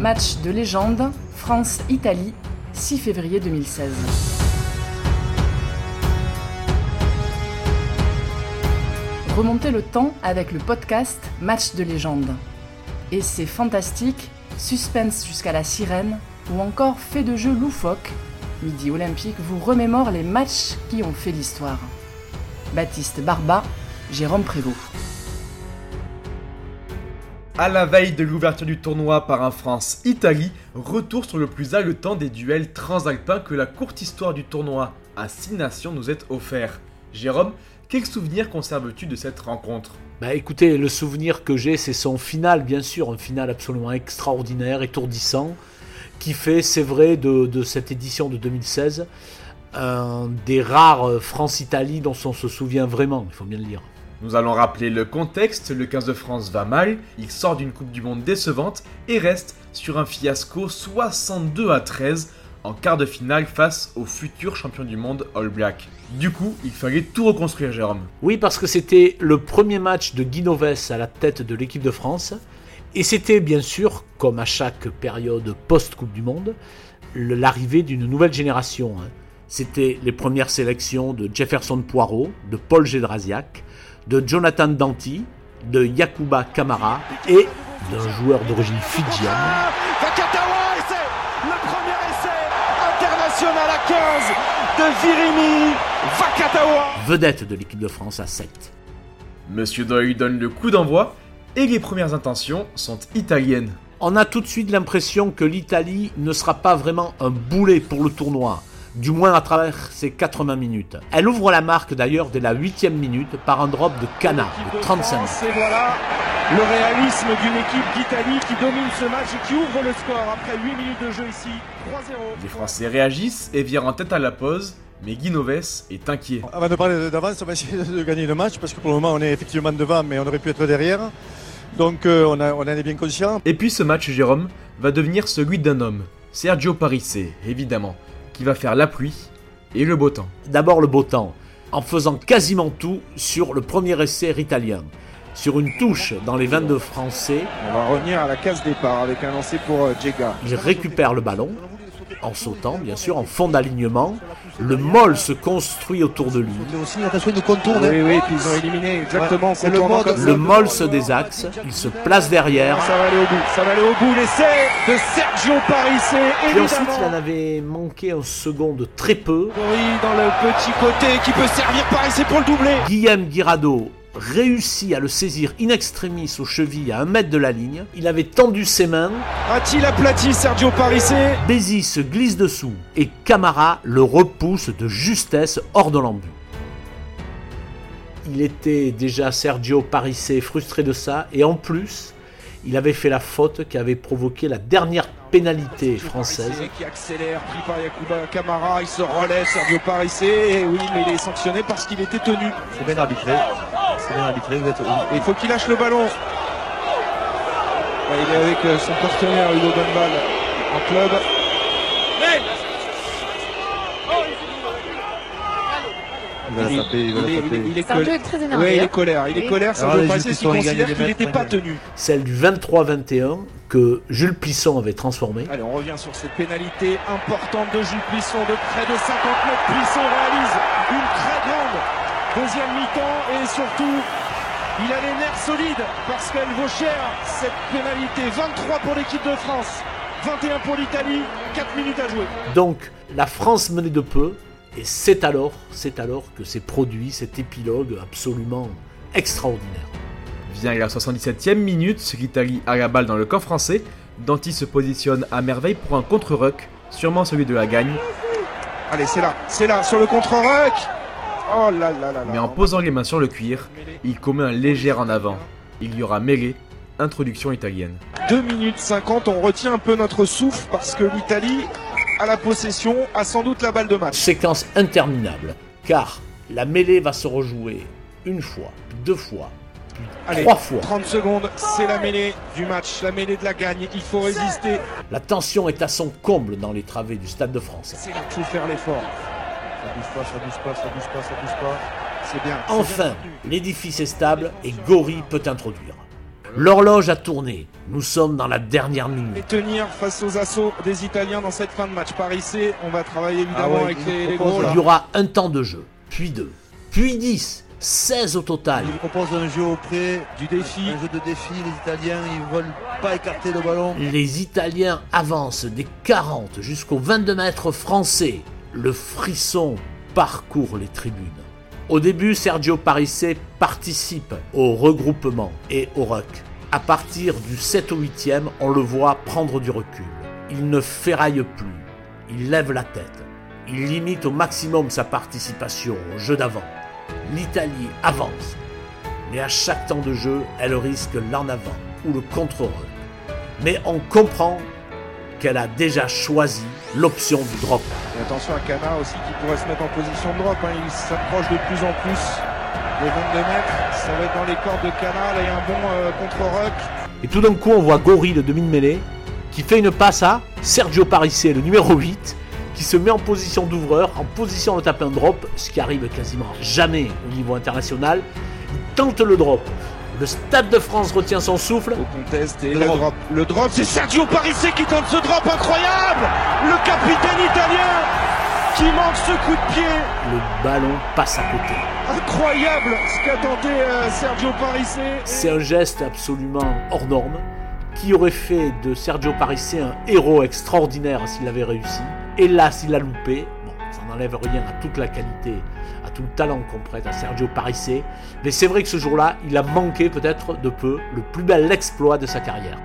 Match de légende, France-Italie, 6 février 2016. Remontez le temps avec le podcast Match de légende. Et c'est fantastique, suspense jusqu'à la sirène, ou encore fait de jeu loufoque, Midi Olympique vous remémore les matchs qui ont fait l'histoire. Baptiste Barba, Jérôme Prévost. À la veille de l'ouverture du tournoi par un France-Italie, retour sur le plus haletant des duels transalpins que la courte histoire du tournoi à 6 nations nous est offert. Jérôme, quel souvenir conserves-tu de cette rencontre? Bah écoutez, le souvenir que j'ai, c'est son final, bien sûr, un final absolument extraordinaire, étourdissant, qui fait, c'est vrai, de, cette édition de 2016, un des rares France-Italie dont on se souvient vraiment, il faut bien le dire. Nous allons rappeler le contexte, le 15 de France va mal, il sort d'une Coupe du Monde décevante et reste sur un fiasco 62 à 13 en quart de finale face au futur champion du monde All Black. Du coup, il fallait tout reconstruire, Jérôme. Oui, parce que c'était le premier match de Guinoves à la tête de l'équipe de France. Et c'était bien sûr, comme à chaque période post-Coupe du Monde, l'arrivée d'une nouvelle génération. Hein. C'était les premières sélections de Jefferson Poirot, de Paul Gédrasiak, de Jonathan Danti, de Yakuba Kamara et d'un joueur d'origine fidjienne. Le premier essai international à 15 de Virimi Vakatawa. Vedette de l'équipe de France à 7. Monsieur Doyle donne le coup d'envoi et les premières intentions sont italiennes. On a tout de suite l'impression que l'Italie ne sera pas vraiment un boulet pour le tournoi, du moins à travers ses 80 minutes. Elle ouvre la marque d'ailleurs dès la 8 minute par un drop de Cana de 35 minutes. Et voilà le réalisme d'une équipe d'Italie qui domine ce match et qui ouvre le score après 8 minutes de jeu ici, 3-0. Les Français réagissent et virent en tête à la pause mais Guinoves est inquiet. Avant de parler d'avance, on va essayer de gagner le match parce que pour le moment on est effectivement devant mais on aurait pu être derrière. Donc euh, on, a, on en est bien conscient. Et puis ce match, Jérôme, va devenir celui d'un homme, Sergio Parisse, évidemment, qui va faire la pluie et le beau temps. D'abord le beau temps, en faisant quasiment tout sur le premier essai italien. Sur une touche dans les 22 français. On va revenir à la case départ avec un lancer pour euh, Jega. Il récupère le ballon, en sautant, bien sûr, en fond d'alignement. Le mol se construit autour de lui. Oui, oui, puis ils ont éliminé exactement le, le mol se désaxe, il se place derrière. Ça va aller au bout, ça va aller au bout. L'essai de Sergio Parisse, Et ensuite, il en avait manqué un second de très peu. Oui, dans le petit côté qui peut servir Parisse pour le doubler. Guillaume Guirado réussit à le saisir in extremis aux chevilles à un mètre de la ligne. Il avait tendu ses mains. A-t-il aplati Sergio Parisse Bézi se glisse dessous et Camara le repousse de justesse hors de l'embut. Il était déjà Sergio Parisse frustré de ça et en plus, il avait fait la faute qui avait provoqué la dernière pénalité française. Qui accélère, pris par Yakuba Camara, il se relève, Sergio Parisse, et oui, mais il est sanctionné parce qu'il était tenu. C'est bien arbitré. C'est bien arbitré, vous êtes... Il faut qu'il lâche le ballon. Il est avec euh, son partenaire Hugo Bonval en club. Il va la taper, il va la taper. Il est, très énervé. Il est colère. Il est colère, ça veut les pas dire qu'il considère qu'il n'était pas tenu. Celle du 23-21 que Jules Plisson avait transformé. Allez, on revient sur cette pénalité importante de Jules Plisson, de près de 50 mètres. Plisson réalise une très grande deuxième mi-temps et surtout, il a les nerfs solides parce qu'elle vaut cher cette pénalité. 23 pour l'équipe de France, 21 pour l'Italie, 4 minutes à jouer. Donc la France menait de peu, et c'est alors, c'est alors que s'est produit cet épilogue absolument extraordinaire. Vient la 77e minute, l'Italie a la balle dans le camp français. Danti se positionne à merveille pour un contre-ruck, sûrement celui de la gagne, Allez, c'est là, c'est là, sur le contre-ruck. Oh là là là là. mais en posant les mains sur le cuir, il commet un léger en avant. Il y aura mêlée, introduction italienne. 2 minutes 50, on retient un peu notre souffle parce que l'Italie a la possession, a sans doute la balle de match. Séquence interminable, car la mêlée va se rejouer une fois, deux fois, Allez, trois fois. 30 secondes, c'est la mêlée du match, la mêlée de la gagne. Il faut résister. La tension est à son comble dans les travées du Stade de France. C'est là qu'il faut faire l'effort. Ça bouge pas, ça bouge pas, ça bouge pas, ça bouge pas. C'est bien. Enfin, l'édifice est stable et Gori peut introduire. L'horloge a tourné. Nous sommes dans la dernière minute. Et tenir face aux assauts des Italiens dans cette fin de match. Paris C, on va travailler évidemment Ah ouais, avec il les, gros. Il y aura un temps de jeu, puis deux, puis dix, 16 au total. Il propose un jeu auprès Du défi. un jeu de défi. Les Italiens, ils veulent pas écarter le ballon. Les Italiens avancent des 40 jusqu'aux 22 mètres français. Le frisson parcourt les tribunes. Au début, Sergio Parisse participe au regroupement et au ruck. À partir du 7 au 8e, on le voit prendre du recul. Il ne ferraille plus. Il lève la tête. Il limite au maximum sa participation au jeu d'avant. L'Italie avance. Mais à chaque temps de jeu, elle risque l'en avant ou le contre-ruck mais on comprend qu'elle a déjà choisi l'option du drop. Et attention à Cana aussi qui pourrait se mettre en position de drop. hein. Il s'approche de plus en plus des 22 mètres. Ça va être dans les cordes de Cana. Là, il y a un bon euh, contre-ruck. Et tout d'un coup, on voit Gori, le demi-mêlée, qui fait une passe à Sergio Parisse, le numéro 8, qui se met en position d'ouvreur, en position de taper un drop, ce qui arrive quasiment jamais au niveau international. Il tente le drop. Le Stade de France retient son souffle. Au contest et Le le, drop. drop. Le drop, c'est Sergio Parisse qui tente ce drop incroyable. Le capitaine italien qui manque ce coup de pied. Le ballon passe à côté. Incroyable ce qu'a tenté euh, Sergio Parisse. C'est un geste absolument hors norme qui aurait fait de Sergio Parisse un héros extraordinaire s'il avait réussi. Et là, s'il a loupé, n'enlève rien à toute la qualité, à tout le talent qu'on prête à Sergio Parisse. Mais c'est vrai que ce jour-là, il a manqué peut-être de peu le plus bel exploit de sa carrière.